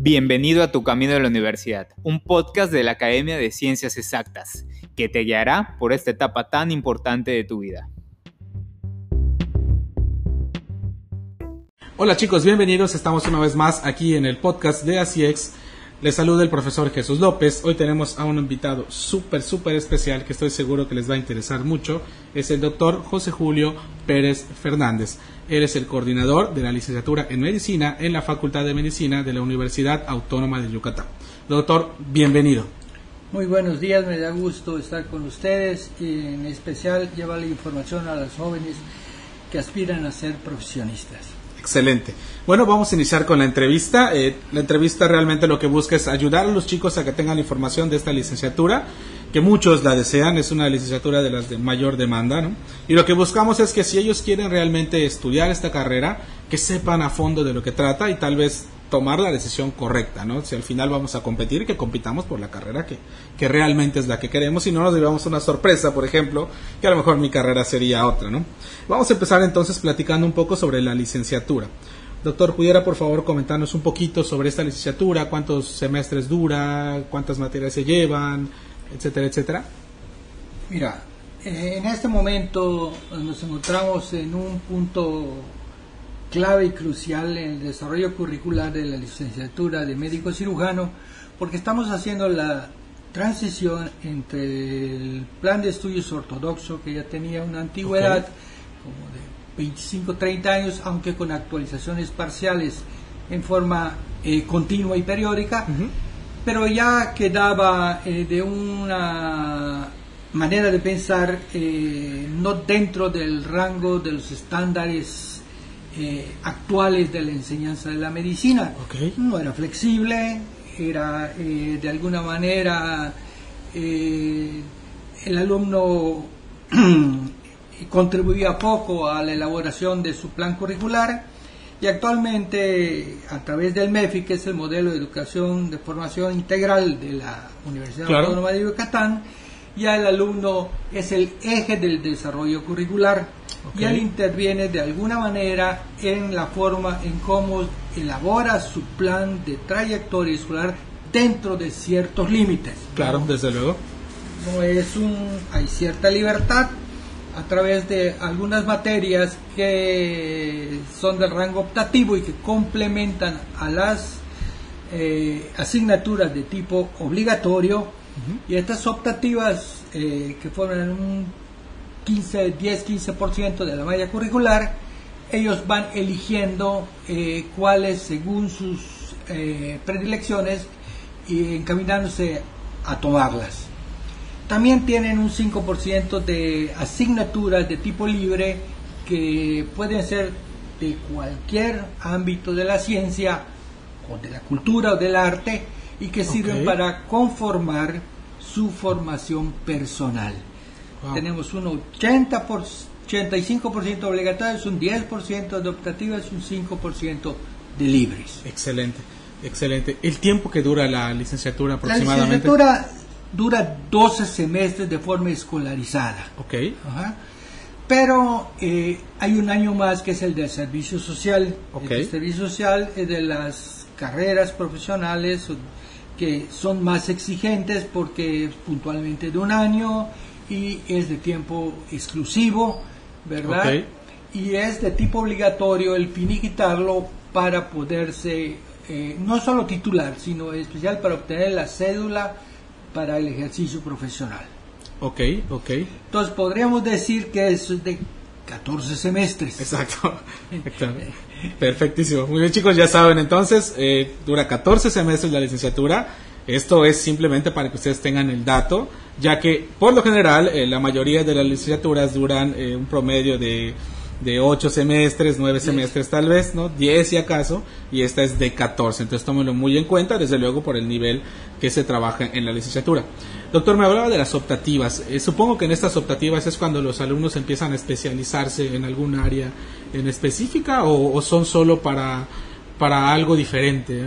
Bienvenido a Tu Camino de la Universidad, un podcast de la Academia de Ciencias Exactas, que te guiará por esta etapa tan importante de tu vida. Hola chicos, bienvenidos. Estamos una vez más aquí en el podcast de ACIEX. Les saluda el profesor Jesús López. Hoy tenemos a un invitado súper, súper especial que estoy seguro que les va a interesar mucho. Es el doctor José Julio Pérez Fernández. Él es el coordinador de la licenciatura en medicina en la Facultad de Medicina de la Universidad Autónoma de Yucatán. Doctor, bienvenido. Muy buenos días, me da gusto estar con ustedes y en especial llevar la información a los jóvenes que aspiran a ser profesionistas. Excelente. Bueno, vamos a iniciar con la entrevista. Eh, la entrevista realmente lo que busca es ayudar a los chicos a que tengan la información de esta licenciatura, que muchos la desean, es una licenciatura de las de mayor demanda, ¿no? Y lo que buscamos es que si ellos quieren realmente estudiar esta carrera, que sepan a fondo de lo que trata y tal vez tomar la decisión correcta, ¿no? Si al final vamos a competir, que compitamos por la carrera que, que realmente es la que queremos y no nos llevamos una sorpresa, por ejemplo, que a lo mejor mi carrera sería otra, ¿no? Vamos a empezar entonces platicando un poco sobre la licenciatura. Doctor, ¿pudiera por favor comentarnos un poquito sobre esta licenciatura? ¿Cuántos semestres dura? ¿Cuántas materias se llevan? Etcétera, etcétera. Mira, eh, en este momento nos encontramos en un punto clave y crucial en el desarrollo curricular de la licenciatura de médico cirujano, porque estamos haciendo la transición entre el plan de estudios ortodoxo, que ya tenía una antigüedad como de 25, 30 años, aunque con actualizaciones parciales en forma eh, continua y periódica, pero ya quedaba eh, de una manera de pensar eh, no dentro del rango de los estándares actuales de la enseñanza de la medicina. No era flexible, era de alguna manera el alumno contribuía poco a la elaboración de su plan curricular y actualmente a través del MEFI, que es el modelo de educación de formación integral de la Universidad Autónoma de Yucatán, ya el alumno es el eje del desarrollo curricular y él interviene de alguna manera en la forma en cómo elabora su plan de trayectoria escolar dentro de ciertos límites. Claro, desde luego. No es un, hay cierta libertad, a través de algunas materias que son del rango optativo y que complementan a las eh, asignaturas de tipo obligatorio y estas optativas eh, que forman un 15, 10, 15% de la malla curricular, ellos van eligiendo eh, cuáles según sus predilecciones y encaminándose a tomarlas. También tienen un 5% de asignaturas de tipo libre que pueden ser de cualquier ámbito de la ciencia o de la cultura o del arte y que sirven para conformar su formación personal. Tenemos un 80 por, 85% obligatorio, un 10% de optativas, un 5% de libres. Excelente, excelente. ¿El tiempo que dura la licenciatura aproximadamente? La licenciatura dura 12 semestres de forma escolarizada. Ok. Pero eh, hay un año más que es el de servicio social. El servicio social es de las carreras profesionales que son más exigentes porque es puntualmente de un año y es de tiempo exclusivo, ¿verdad? Y es de tipo obligatorio el finiquitarlo para poderse, eh, no solo titular, sino especial para obtener la cédula para el ejercicio profesional. Ok, ok. Entonces podríamos decir que es de 14 semestres. Exacto. Perfectísimo. Muy bien chicos, ya saben entonces, eh, dura 14 semestres la licenciatura. Esto es simplemente para que ustedes tengan el dato, ya que por lo general eh, la mayoría de las licenciaturas duran eh, un promedio de de 8 semestres, 9 semestres tal vez, ¿no? 10 si acaso, y esta es de 14. Entonces tómenlo muy en cuenta, desde luego por el nivel que se trabaja en la licenciatura. Doctor, me hablaba de las optativas. Eh, supongo que en estas optativas es cuando los alumnos empiezan a especializarse en algún área en específica o, son solo para, para algo diferente.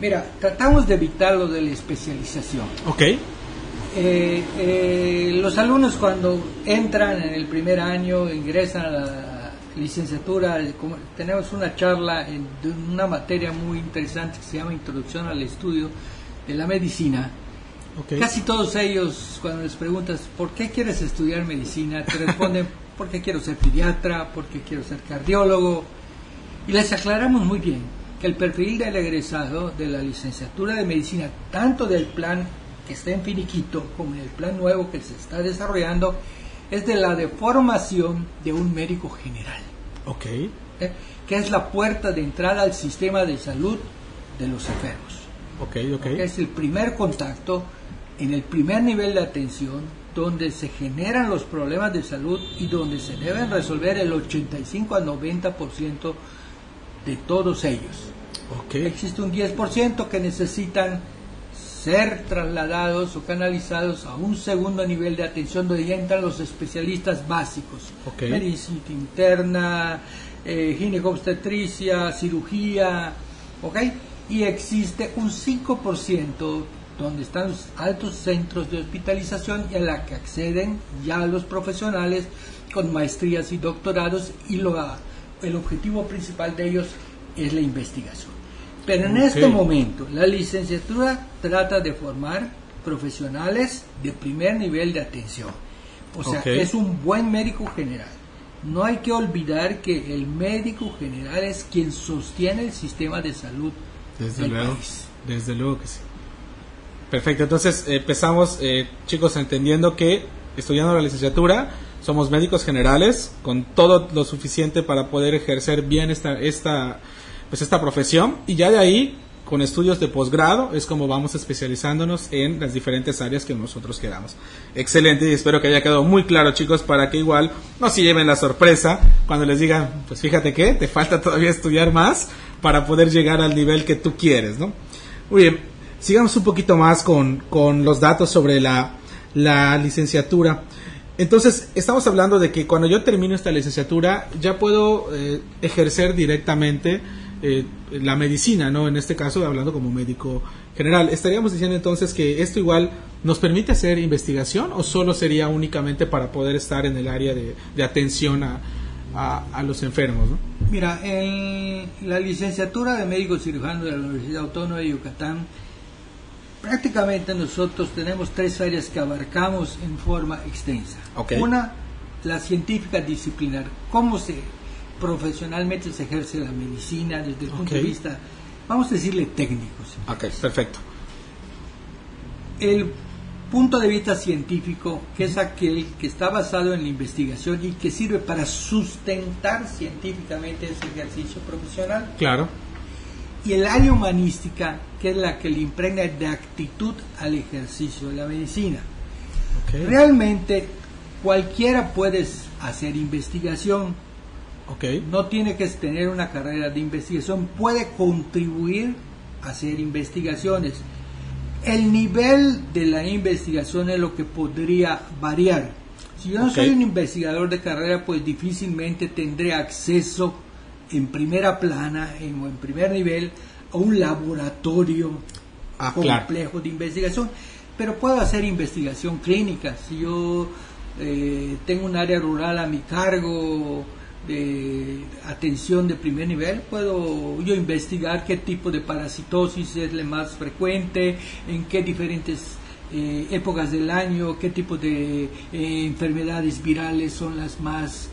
Mira, tratamos de evitar lo de la especialización. Ok. Eh, eh, los alumnos cuando entran en el primer año, ingresan a la licenciatura, tenemos una charla en, una materia muy interesante que se llama Introducción al Estudio de la Medicina. Casi todos ellos, cuando les preguntas, ¿por qué quieres estudiar medicina? Te responden, porque quiero ser pediatra, porque quiero ser cardiólogo. Y les aclaramos muy bien que el perfil del egresado de la licenciatura de medicina, tanto del plan que está en finiquito como en el plan nuevo que se está desarrollando, es de la deformación de un médico general. Ok. ¿Eh? Que es la puerta de entrada al sistema de salud de los enfermos. Ok, ok. es el primer contacto en el primer nivel de atención donde se generan los problemas de salud y donde se deben resolver el 85 al 90% de todos ellos. Okay. Existe un 10% que necesitan ser trasladados o canalizados a un segundo nivel de atención donde ya entran los especialistas básicos. Medicina interna, eh, ginecobstetricia, cirugía, ¿ok? Y existe un 5% donde están los altos centros de hospitalización y a la que acceden ya los profesionales con maestrías y doctorados y lo, el objetivo principal de ellos es la investigación. Pero en este momento la licenciatura trata de formar profesionales de primer nivel de atención. O sea, es un buen médico general. No hay que olvidar que el médico general es quien sostiene el sistema de salud desde luego, Desde luego que sí. Perfecto, entonces empezamos, eh, chicos, entendiendo que estudiando la licenciatura somos médicos generales con todo lo suficiente para poder ejercer bien esta, esta, pues esta profesión y ya de ahí con estudios de posgrado es como vamos especializándonos en las diferentes áreas que nosotros queramos. Excelente y espero que haya quedado muy claro chicos para que igual no se lleven la sorpresa cuando les digan, pues fíjate que te falta todavía estudiar más para poder llegar al nivel que tú quieres, ¿no? Muy bien, sigamos un poquito más con, con los datos sobre la, la licenciatura. Entonces, estamos hablando de que cuando yo termino esta licenciatura ya puedo eh, ejercer directamente eh, la medicina, ¿no? En este caso, hablando como médico general. ¿Estaríamos diciendo entonces que esto igual nos permite hacer investigación o solo sería únicamente para poder estar en el área de, atención a, a, los enfermos, ¿no? Mira, en la licenciatura de médico cirujano de la Universidad Autónoma de Yucatán, prácticamente nosotros tenemos tres áreas que abarcamos en forma extensa. Una, la científica disciplinar, cómo se profesionalmente se ejerce la medicina desde el punto de vista, vamos a decirle técnico. Ok, perfecto. El punto de vista científico, que es aquel que está basado en la investigación y que sirve para sustentar científicamente ese ejercicio profesional. Claro y el área humanística, que es la que le impregna de actitud al ejercicio de la medicina. Realmente cualquiera puede hacer investigación. No tiene que tener una carrera de investigación, puede contribuir a hacer investigaciones. El nivel de la investigación es lo que podría variar. Si yo no soy un investigador de carrera, pues difícilmente tendré acceso en primera plana en, o en primer nivel a un laboratorio ah, complejo de investigación, pero puedo hacer investigación clínica. Si yo eh, tengo un área rural a mi cargo de atención de primer nivel, puedo yo investigar qué tipo de parasitosis es la más frecuente, en qué diferentes eh, épocas del año, qué tipo de eh, enfermedades virales son las más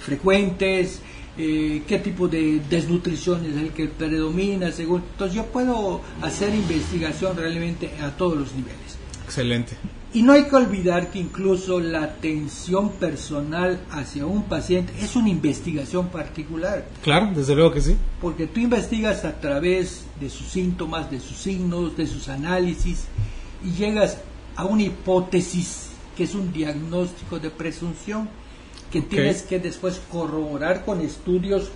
frecuentes, eh, qué tipo de desnutrición es el que predomina, según. Entonces yo puedo hacer investigación realmente a todos los niveles. Excelente. Y no hay que olvidar que incluso la atención personal hacia un paciente es una investigación particular. Claro, desde luego que sí. Porque tú investigas a través de sus síntomas, de sus signos, de sus análisis y llegas a una hipótesis que es un diagnóstico de presunción que tienes que después corroborar con estudios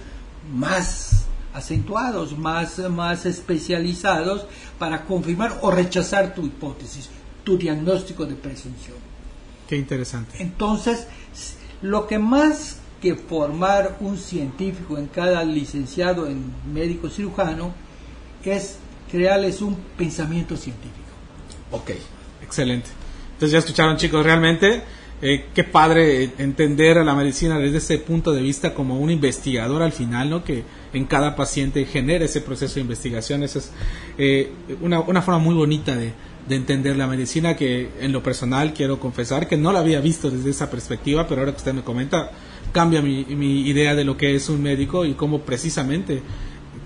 más acentuados, más, más especializados para confirmar o rechazar tu hipótesis, tu diagnóstico de presunción. Qué interesante. Entonces, lo que más que formar un científico en cada licenciado en médico cirujano es crearles un pensamiento científico. Ok, excelente. Entonces ya escucharon chicos, realmente eh, qué padre entender a la medicina desde ese punto de vista como un investigador al final, ¿no? Que en cada paciente genera ese proceso de investigación. Esa es eh, una, una forma muy bonita de, de entender la medicina que en lo personal quiero confesar que no la había visto desde esa perspectiva, pero ahora que usted me comenta, cambia mi, mi idea de lo que es un médico y cómo precisamente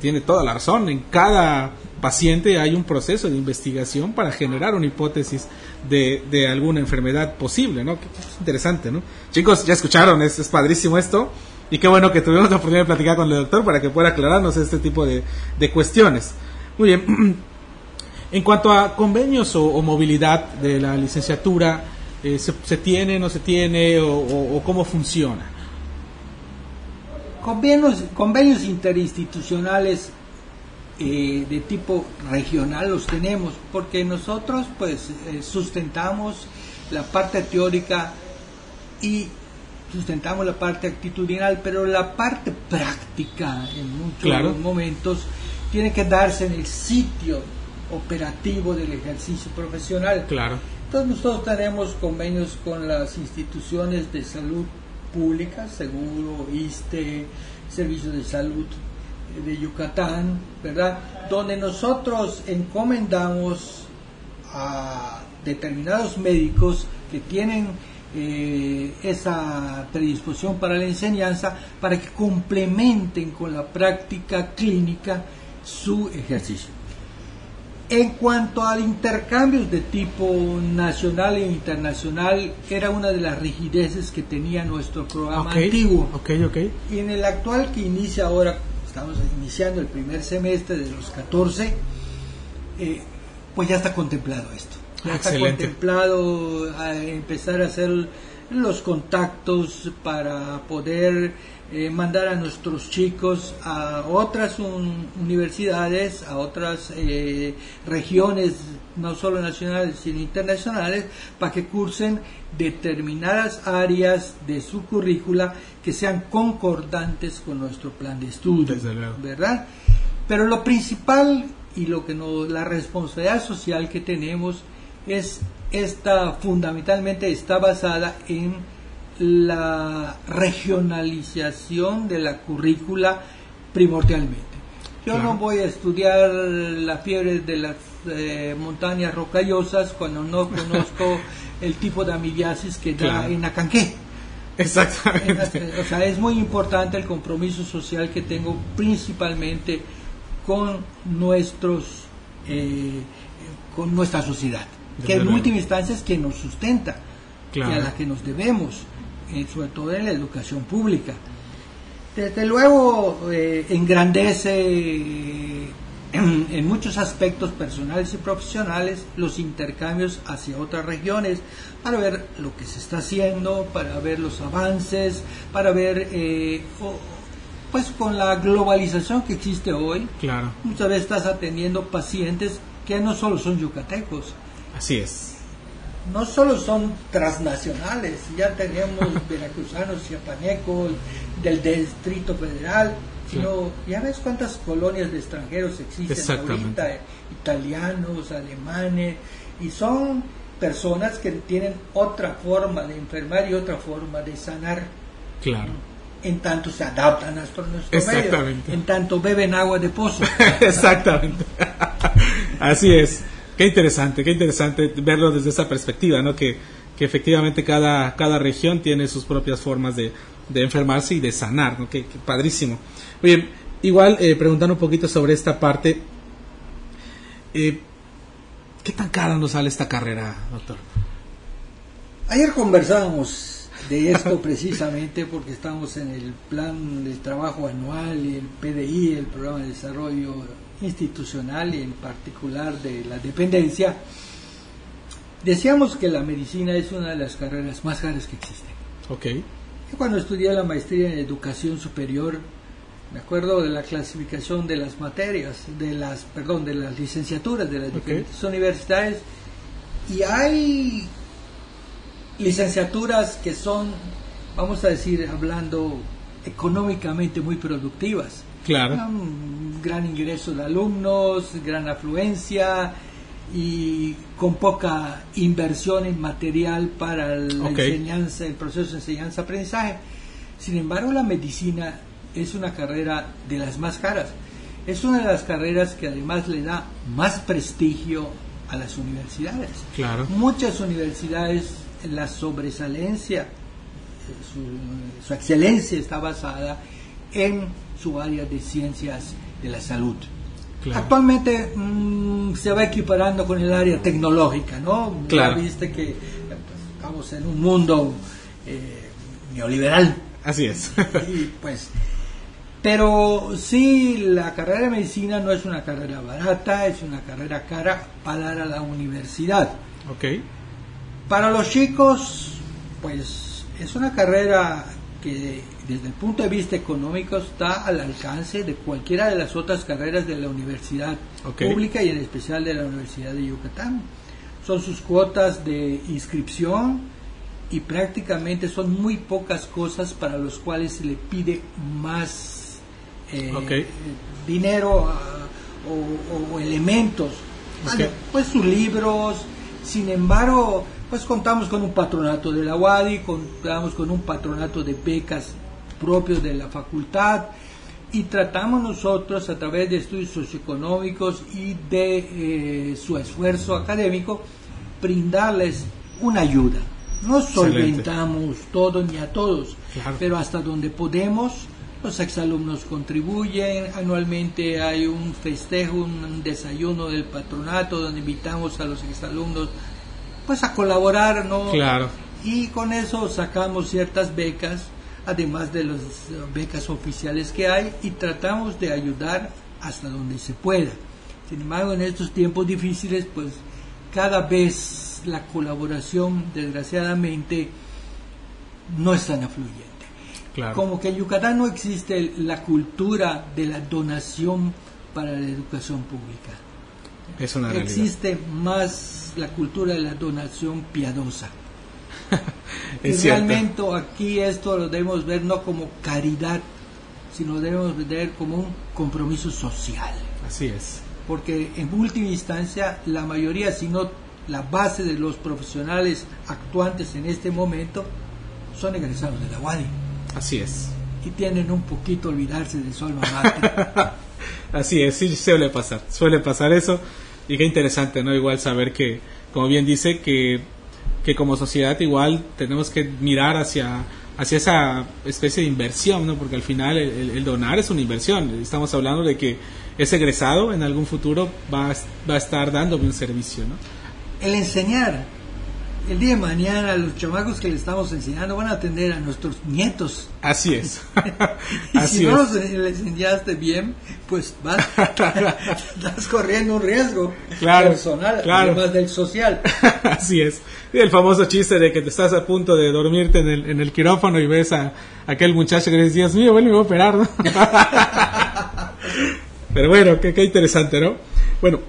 tiene toda la razón. En cada paciente hay un proceso de investigación para generar una hipótesis de, de alguna enfermedad posible, ¿no? Que es interesante, ¿no? Chicos, ya escucharon, es, es, padrísimo esto. Y qué bueno que tuvimos la oportunidad de platicar con el doctor para que pueda aclararnos este tipo de, de cuestiones. Muy bien. En cuanto a convenios o, o movilidad de la licenciatura, eh, ¿se, ¿se, tiene, no se tiene o, o, o cómo funciona? Convenios, convenios interinstitucionales eh, de tipo regional los tenemos, porque nosotros pues eh, sustentamos la parte teórica y sustentamos la parte actitudinal, pero la parte práctica en muchos Claro. momentos tiene que darse en el sitio operativo del ejercicio profesional. Claro. Entonces nosotros tenemos convenios con las instituciones de salud pública, Seguro, ISTE, Servicio de Salud de Yucatán, ¿verdad? Donde nosotros encomendamos a determinados médicos que tienen eh, esa predisposición para la enseñanza para que complementen con la práctica clínica su ejercicio. En cuanto al intercambios de tipo nacional e internacional, era una de las rigideces que tenía nuestro programa antiguo. Ok, ok. Y en el actual que inicia ahora, estamos iniciando el primer semestre de los 14, eh, pues ya está contemplado esto. Ya está Excelente. contemplado a empezar a hacer los contactos para poder eh, mandar a nuestros chicos a otras un- universidades, a otras eh, regiones, no solo nacionales, sino internacionales, para que cursen determinadas áreas de su currícula que sean concordantes con nuestro plan de estudio, Desde luego. ¿verdad? Pero lo principal y lo que nos, la responsabilidad social que tenemos es esta fundamentalmente está basada en la regionalización de la currícula primordialmente. Yo Claro. no voy a estudiar la fiebre de las eh, montañas rocallosas cuando no conozco el tipo de amibiasis que da en Acanqué. Exactamente. O sea, es muy importante el compromiso social que tengo principalmente con nuestros, eh, con nuestra sociedad, que en última instancia es quien nos sustenta Claro. y a la que nos debemos, sobre todo en la educación pública. Desde luego eh, engrandece eh, en, en muchos aspectos personales y profesionales los intercambios hacia otras regiones para ver lo que se está haciendo, para ver los avances, para ver, eh, pues con la globalización que existe hoy, Claro. muchas veces estás atendiendo pacientes que no solo son yucatecos, Así es. No solo son transnacionales, ya tenemos veracruzanos, chiapanecos, del Distrito Federal, sino ya ves cuántas colonias de extranjeros existen Exactamente. ahorita, eh, italianos, alemanes, y son personas que tienen otra forma de enfermar y otra forma de sanar, Claro. en tanto se adaptan a nuestro, nuestro medio, Exactamente. en tanto beben agua de pozo. Exactamente. Así es. Qué interesante, qué interesante verlo desde esa perspectiva, ¿no? Que, que efectivamente cada, cada región tiene sus propias formas de, de enfermarse y de sanar, ¿no? Qué, qué padrísimo. Oye, igual eh, preguntando un poquito sobre esta parte, eh, ¿qué tan cara nos sale esta carrera, doctor? Ayer conversábamos de esto precisamente porque estamos en el plan de trabajo anual el PDI, el Programa de Desarrollo Institucional y en particular de la dependencia. Decíamos que la medicina es una de las carreras más caras que existen. Ok, Yo cuando estudié la maestría en educación superior, me acuerdo de la clasificación de las materias, de las, perdón, de las licenciaturas de las diferentes universidades, y hay licenciaturas que son, vamos a decir, hablando económicamente muy productivas. Claro. Un gran ingreso de alumnos, gran afluencia, y con poca inversión en material para la Ok. enseñanza, el proceso de enseñanza-aprendizaje. Sin embargo, la medicina es una carrera de las más caras. Es una de las carreras que además le da más prestigio a las universidades. Claro. Muchas universidades, la sobresalencia, su, su excelencia está basada en su área de ciencias de la salud. Claro. Actualmente mm, se va equiparando con el área tecnológica, ¿no? Ya Claro. viste que eh, pues, estamos en un mundo eh, neoliberal Así es. y pues pero sí la carrera de medicina no es una carrera barata es una carrera cara para la universidad ok. para los chicos pues es una carrera que desde el punto de vista económico está al alcance de cualquiera de las otras carreras de la universidad pública y en especial de la universidad de Yucatán. Son sus cuotas de inscripción y prácticamente son muy pocas cosas para los cuales se le pide más eh, dinero ah, o, o elementos. Vale, Pues sus libros, sin embargo, pues contamos con un patronato de la UADI, contamos con un patronato de becas propios de la facultad y tratamos nosotros a través de estudios socioeconómicos y de eh, su esfuerzo académico brindarles una ayuda. No solventamos todo ni a todos, Claro. pero hasta donde podemos, los exalumnos contribuyen. Anualmente hay un festejo, un desayuno del patronato donde invitamos a los exalumnos pues a colaborar, ¿no? Claro. Y con eso sacamos ciertas becas, además de las eh, becas oficiales que hay, y tratamos de ayudar hasta donde se pueda. Sin embargo, en estos tiempos difíciles, pues cada vez la colaboración, desgraciadamente, no es tan afluyente. Claro. Como que en Yucatán no existe la cultura de la donación para la educación pública. Es una. Existe más la cultura de la donación piadosa. y cierto. realmente aquí esto lo debemos ver no como caridad, sino debemos ver como un compromiso social. Así es. Porque en última instancia la mayoría, si no la base de los profesionales actuantes en este momento, son egresados de la UADI Así es. y tienen un poquito olvidarse de su alma mater. Así es, sí suele pasar, suele pasar eso y qué interesante, ¿no? Igual saber que, como bien dice, que, que como sociedad igual tenemos que mirar hacia, hacia esa especie de inversión, ¿no? Porque al final el, el- donar es una inversión, estamos hablando de que ese egresado en algún futuro va, va a estar dándome un servicio, ¿no? el enseñar. El día de mañana los chamacos que le estamos enseñando van a atender a nuestros nietos. Así es, Y así si no es. los les enseñaste bien, pues vas, estás corriendo un riesgo Claro, personal, claro. además del social. Así es. El famoso chiste de que te estás a punto de dormirte en el, en el quirófano y ves a, aquel muchacho que dices, Dios mío, él me va a operar, ¿no? Pero bueno, qué, qué interesante, ¿no? Bueno,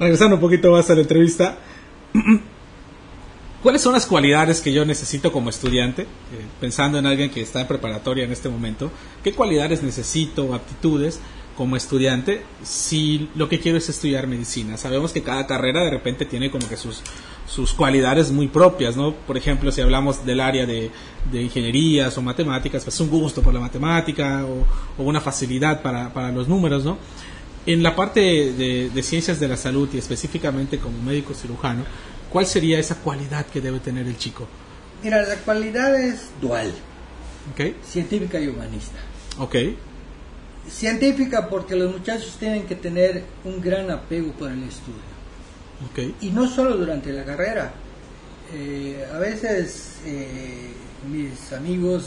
regresando un poquito más a la entrevista, ¿cuáles son las cualidades que yo necesito como estudiante? Eh, pensando en alguien que está en preparatoria en este momento, ¿qué cualidades necesito, aptitudes como estudiante si lo que quiero es estudiar medicina? Sabemos que cada carrera de repente tiene como que sus, sus cualidades muy propias, ¿no? Por ejemplo, si hablamos del área de, de ingenierías o matemáticas, pues un gusto por la matemática o, o una facilidad para, para los números, ¿no? En la parte de, de ciencias de la salud y específicamente como médico cirujano, ¿cuál sería esa cualidad que debe tener el chico? Mira, la cualidad es dual, ¿Ok? científica y humanista. ¿Ok? Científica porque los muchachos tienen que tener un gran apego por el estudio. ¿Ok? Y no solo durante la carrera. Eh, a veces eh, mis amigos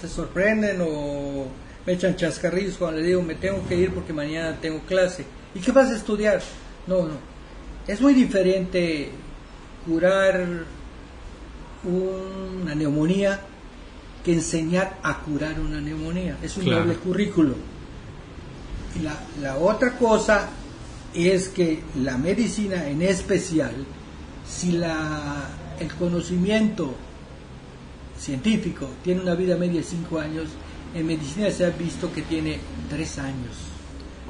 se sorprenden o me echan chascarrillos cuando les digo me tengo que ir porque mañana tengo clase. ¿Y qué vas a estudiar? No, no. Es muy diferente curar una neumonía que enseñar a curar una neumonía. Es un Claro. doble currículo. Y la, la otra cosa es que la medicina en especial, si la, el conocimiento científico tiene una vida media de 5 años, en medicina se ha visto que tiene 3 años.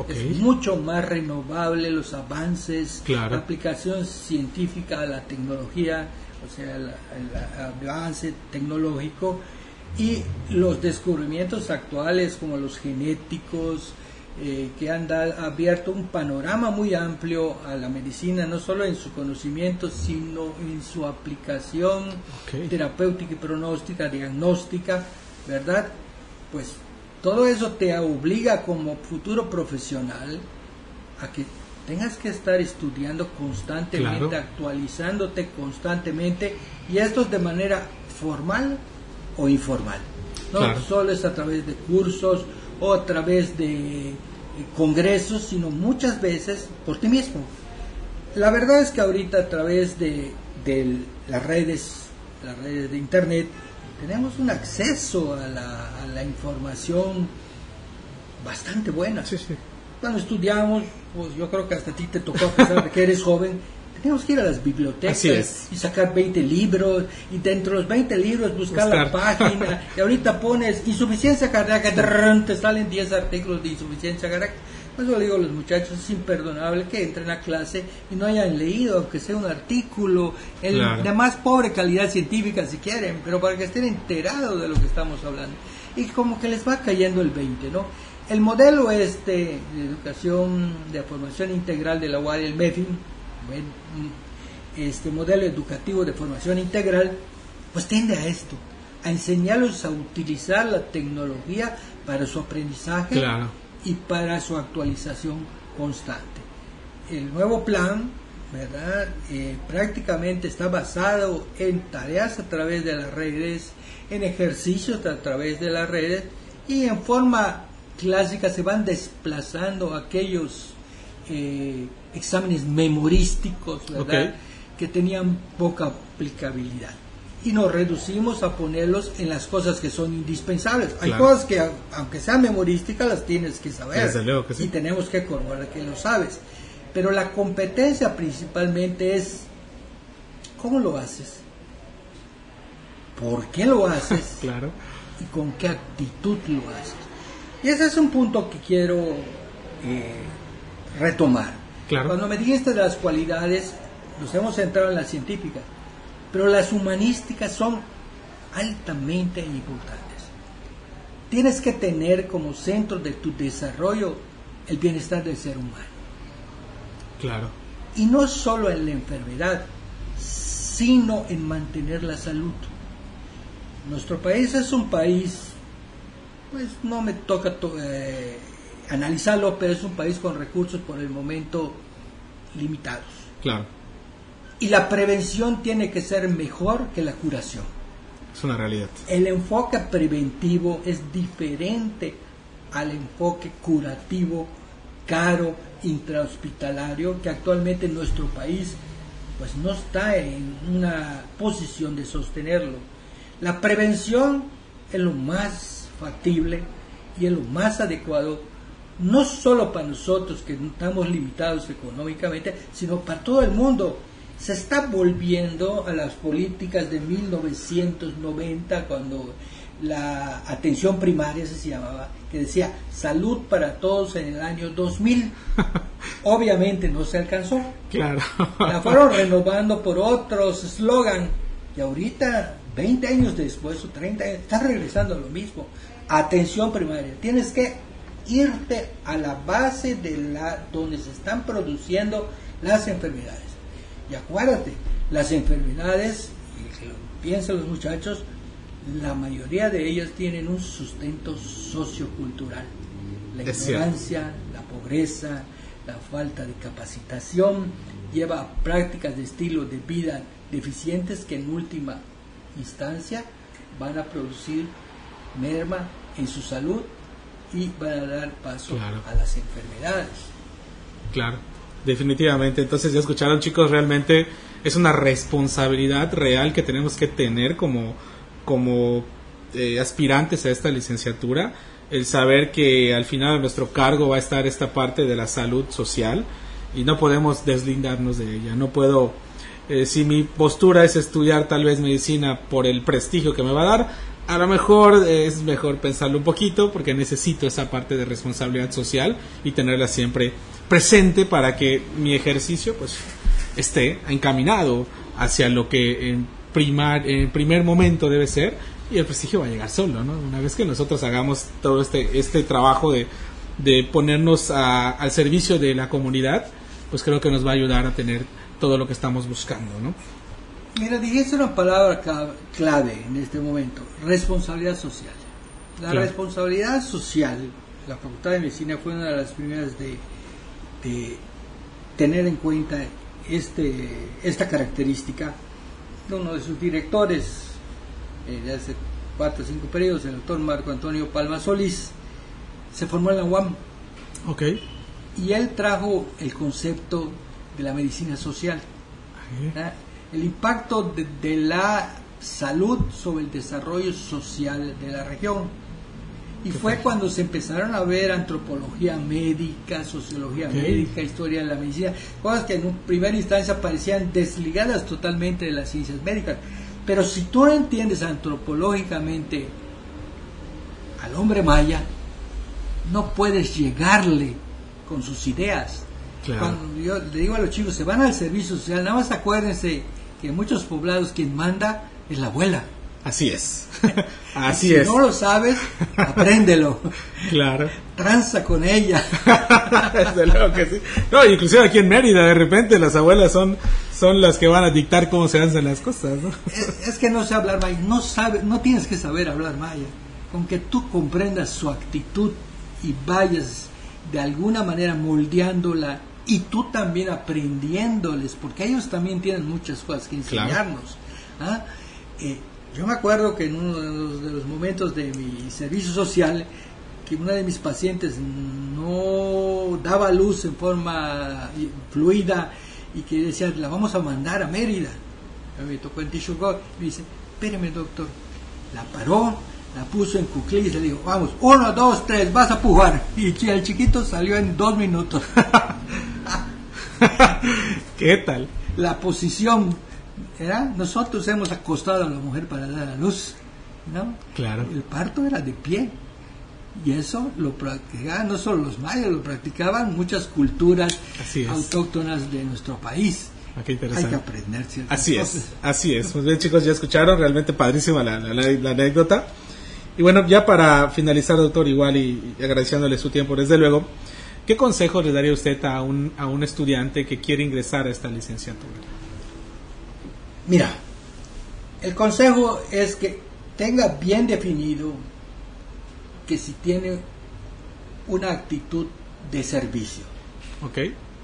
Es mucho más renovable los avances, la aplicación científica a la tecnología, o sea, el, avance tecnológico y los descubrimientos actuales como los genéticos, eh, que han abierto un panorama muy amplio a la medicina, no solo en su conocimiento, sino en su aplicación terapéutica y pronóstica, diagnóstica, ¿verdad? Pues todo eso te obliga como futuro profesional a que tengas que estar estudiando constantemente, actualizándote constantemente, y esto es de manera formal o informal. No solo es a través de cursos o a través de eh, congresos, sino muchas veces por ti mismo. La verdad es que ahorita a través de, las redes, las redes de internet, tenemos un acceso a la, información bastante buena. Cuando estudiamos, pues yo creo que hasta a ti te tocó, a pesar de que eres joven, tenemos que ir a las bibliotecas y sacar 20 libros y dentro de los 20 libros buscar, la página y ahorita pones insuficiencia cardíaca, te salen 10 artículos de insuficiencia cardíaca. Por eso le digo a los muchachos, es imperdonable que entren a clase y no hayan leído, aunque sea un artículo, el, de más pobre calidad científica si quieren, pero para que estén enterados de lo que estamos hablando. Y como que les va cayendo el 20, ¿no? El modelo este de educación, de formación integral de la UAR, el MEFIN, este modelo educativo de formación integral, pues tiende a esto, a enseñarlos a utilizar la tecnología para su aprendizaje y para su actualización constante. El nuevo plan, ¿verdad? Eh, prácticamente está basado en tareas a través de las redes, en ejercicios a través de las redes y en forma clásica se van desplazando aquellos eh, exámenes memorísticos, ¿verdad? Que tenían poca aplicabilidad. Y nos reducimos a ponerlos en las cosas que son indispensables. Hay cosas que, aunque sean memorísticas, las tienes que saber. Y tenemos que corroborar que lo sabes. Pero la competencia principalmente es cómo lo haces, por qué lo haces claro. y con qué actitud lo haces. Y ese es un punto que quiero eh, retomar. Cuando me dijiste de las cualidades, nos hemos centrado en las científicas, pero las humanísticas son altamente importantes. Tienes que tener como centro de tu desarrollo el bienestar del ser humano. Claro. Y no solo en la enfermedad, sino en mantener la salud. Nuestro país es un país, pues no me toca eh, analizarlo, pero es un país con recursos por el momento limitados. Claro. Y la prevención tiene que ser mejor que la curación. Es una realidad. El enfoque preventivo es diferente al enfoque curativo, caro, intrahospitalario, que actualmente en nuestro país pues no está en una posición de sostenerlo. La prevención es lo más factible y es lo más adecuado no solo para nosotros que estamos limitados económicamente, sino para todo el mundo. Se está volviendo a las políticas de 1990 cuando la atención primaria se llamaba, que decía salud para todos en el año 2000. Obviamente no se alcanzó. Claro. La fueron renovando por otros eslogan y ahorita, 20 años después o 30 años, está regresando a lo mismo. Atención primaria. Tienes que irte a la base de la donde se están produciendo las enfermedades. Y acuérdate, las enfermedades, y que lo piensan los muchachos, la mayoría de ellas tienen un sustento sociocultural. La ignorancia, la pobreza, la falta de capacitación lleva a prácticas de estilo de vida deficientes que en última instancia van a producir merma en su salud y van a dar paso a las enfermedades. Claro, definitivamente. Entonces ya escucharon chicos, realmente es una responsabilidad real que tenemos que tener como, como eh, aspirantes a esta licenciatura, el saber que al final de nuestro cargo va a estar esta parte de la salud social y no podemos deslindarnos de ella. No puedo, eh, si mi postura es estudiar tal vez medicina por el prestigio que me va a dar, a lo mejor es mejor pensarlo un poquito porque necesito esa parte de responsabilidad social y tenerla siempre presente para que mi ejercicio pues esté encaminado hacia lo que en, primar, en primer momento debe ser y el prestigio va a llegar solo, ¿no? Una vez que nosotros hagamos todo este, este trabajo de, de ponernos al servicio de la comunidad, pues creo que nos va a ayudar a tener todo lo que estamos buscando, ¿no? Mira, dijiste una palabra clave en este momento, responsabilidad social. La responsabilidad social, la Facultad de Medicina fue una de las primeras de, tener en cuenta este, esta característica. Uno de sus directores, eh, de hace cuatro o cinco periodos, el doctor Marco Antonio Palma Solís, se formó en la UAM. Ok. Y él trajo el concepto de la medicina social el impacto de, la salud sobre el desarrollo social de la región. Y fue cuando se empezaron a ver antropología médica, sociología médica, historia de la medicina, cosas que en primera instancia parecían desligadas totalmente de las ciencias médicas. Pero si tú entiendes antropológicamente al hombre maya, no puedes llegarle con sus ideas. Cuando yo le digo a los chicos, se van al servicio social, nada más acuérdense que en muchos poblados quien manda es la abuela. Así es. Así es. Si no lo sabes, apréndelo. claro. Tranza con ella. Desde luego que sí. No, inclusive aquí en Mérida, de repente las abuelas son, son las que van a dictar cómo se hacen las cosas, ¿no? es, que no sé hablar maya. No, sabe, no tienes que saber hablar maya. Con que tú comprendas su actitud y vayas de alguna manera moldeándola y tú también aprendiéndoles, porque ellos también tienen muchas cosas que enseñarnos. ¿ah? Eh, yo me acuerdo que en uno de los, momentos de mi servicio social, que una de mis pacientes no daba luz en forma fluida y que decía, la vamos a mandar a Mérida. Me tocó en Tishugo, me dice, espéreme doctor, la paró, la puso en cuclillas y le digo, vamos, uno, dos, tres, vas a pujar. Y el chiquito salió en dos minutos. ¿Qué tal? La posición, era nosotros hemos acostado a la mujer para dar a luz, ¿no? Claro. El parto era de pie. Y eso lo practicaban no solo los mayas, lo practicaban muchas culturas autóctonas de nuestro país. Ah, Hay que aprender ciertas Así es, así es. Pues bien chicos, ya escucharon, realmente padrísima la, la, anécdota. Y bueno, ya para finalizar, doctor, igual y agradeciéndole su tiempo, desde luego, ¿Qué consejo le daría usted a un, a un estudiante que quiere ingresar a esta licenciatura? Mira, el consejo es que tenga bien definido que si tiene una actitud de servicio. Ok.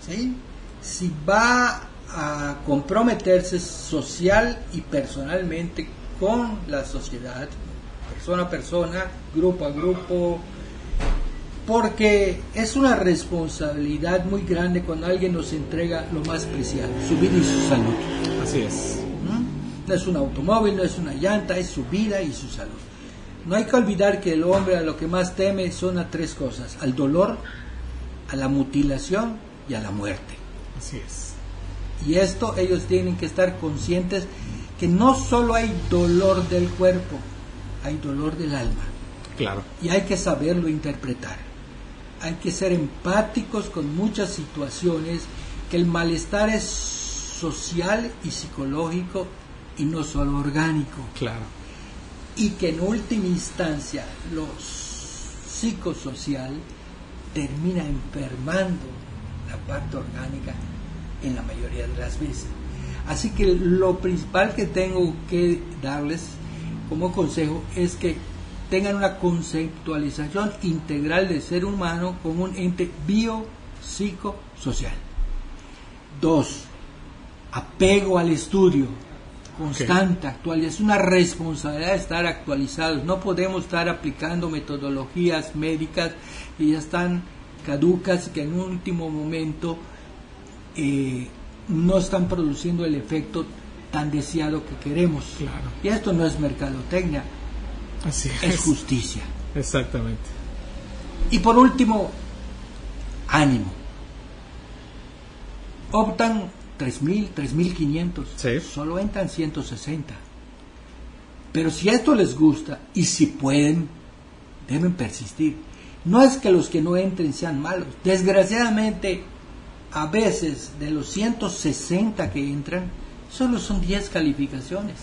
¿Sí? Si va a comprometerse social y personalmente con la sociedad, persona a persona, grupo a grupo, porque es una responsabilidad muy grande cuando alguien nos entrega lo más preciado, su vida y su salud. Así es. ¿No? es un automóvil, no es una llanta, es su vida y su salud. No hay que olvidar que el hombre a lo que más teme son a tres cosas, al dolor, a la mutilación y a la muerte. Así es. Y esto ellos tienen que estar conscientes que no solo hay dolor del cuerpo, hay dolor del alma. Claro. Y hay que saberlo interpretar hay que ser empáticos con muchas situaciones, que el malestar es social y psicológico y no solo orgánico. Claro. Y que en última instancia lo psicosocial termina enfermando la parte orgánica en la mayoría de las veces. Así que lo principal que tengo que darles como consejo es que tengan una conceptualización integral del ser humano como un ente biopsicosocial. Dos, apego al estudio constante, actual. Es una responsabilidad estar actualizados. No podemos estar aplicando metodologías médicas que ya están caducas, que en un último momento eh, no están produciendo el efecto tan deseado que queremos. Y esto no es mercadotecnia, Así es. justicia. Exactamente. Y por último, ánimo. Optan 3.000, 3.500. Sí. Solo entran 160. Pero si esto les gusta y si pueden, deben persistir. No es que los que no entren sean malos. Desgraciadamente, a veces de los 160 que entran, solo son 10 calificaciones.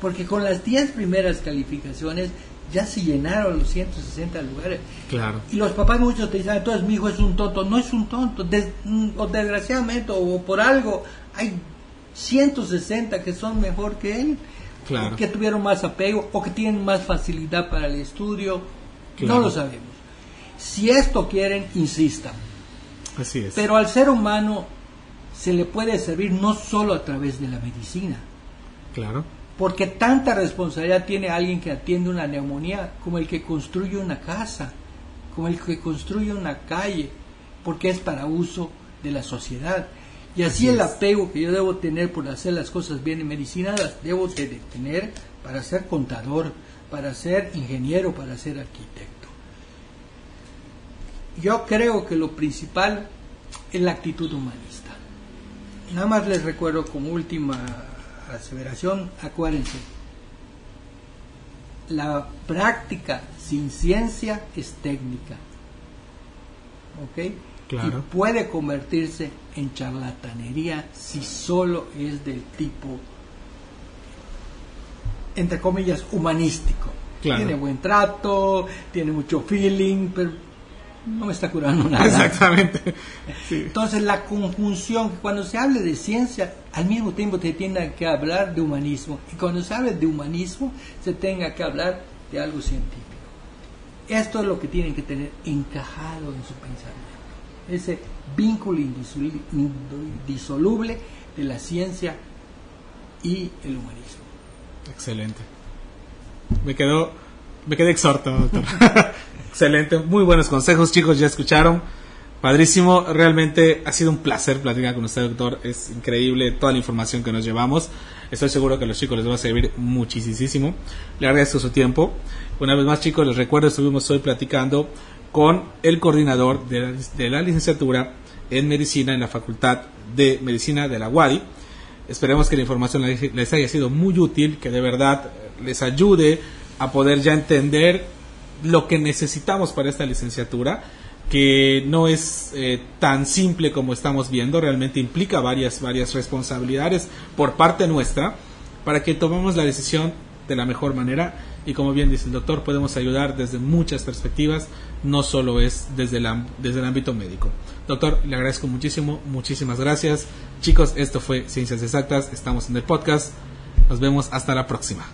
Porque con las 10 primeras calificaciones ya se llenaron los 160 lugares. Claro. Y los papás muchos te dicen, entonces mi hijo es un tonto. No es un tonto. o desgraciadamente o por algo hay 160 que son mejor que él. Claro. Que tuvieron más apego o que tienen más facilidad para el estudio. No lo sabemos. Si esto quieren, insistan. Así es. Pero al ser humano se le puede servir no solo a través de la medicina. Claro. Porque tanta responsabilidad tiene alguien que atiende una neumonía como el que construye una casa, como el que construye una calle, porque es para uso de la sociedad. Y así, el apego que yo debo tener por hacer las cosas bien en medicina, las debo de tener para ser contador, para ser ingeniero, para ser arquitecto. Yo creo que lo principal es la actitud humanista. Nada más les recuerdo como última aseveración, acuérdense, la práctica sin ciencia es técnica. ¿Ok? Claro. Y puede convertirse en charlatanería si solo es del tipo, entre comillas, humanístico. Tiene buen trato, tiene mucho feeling, pero no me está curando nada. Exactamente. Entonces la conjunción, cuando se hable de ciencia, al mismo tiempo se tiene que hablar de humanismo. Y cuando se hable de humanismo, se tenga que hablar de algo científico. Esto es lo que tienen que tener encajado en su pensamiento. Ese vínculo indisoluble de la ciencia y el humanismo. Excelente. Me quedo, me quedé exhorto, doctor. Excelente, muy buenos consejos, chicos, ya escucharon. Padrísimo, realmente ha sido un placer platicar con usted, doctor. Es increíble toda la información que nos llevamos. Estoy seguro que a los chicos les va a servir muchísimo. Le agradezco su tiempo. Una vez más, chicos, les recuerdo, estuvimos hoy platicando con el coordinador de la, licenciatura en medicina en la Facultad de Medicina de la UADI. Esperemos que la información les haya sido muy útil, que de verdad les ayude a poder ya entender lo que necesitamos para esta licenciatura, que no es eh, tan simple como estamos viendo, realmente implica varias, varias responsabilidades por parte nuestra para que tomemos la decisión de la mejor manera y como bien dice el doctor, podemos ayudar desde muchas perspectivas, no solo es desde el, desde el ámbito médico. Doctor, le agradezco muchísimo, muchísimas gracias. Chicos, esto fue Ciencias Exactas, estamos en el podcast, nos vemos hasta la próxima.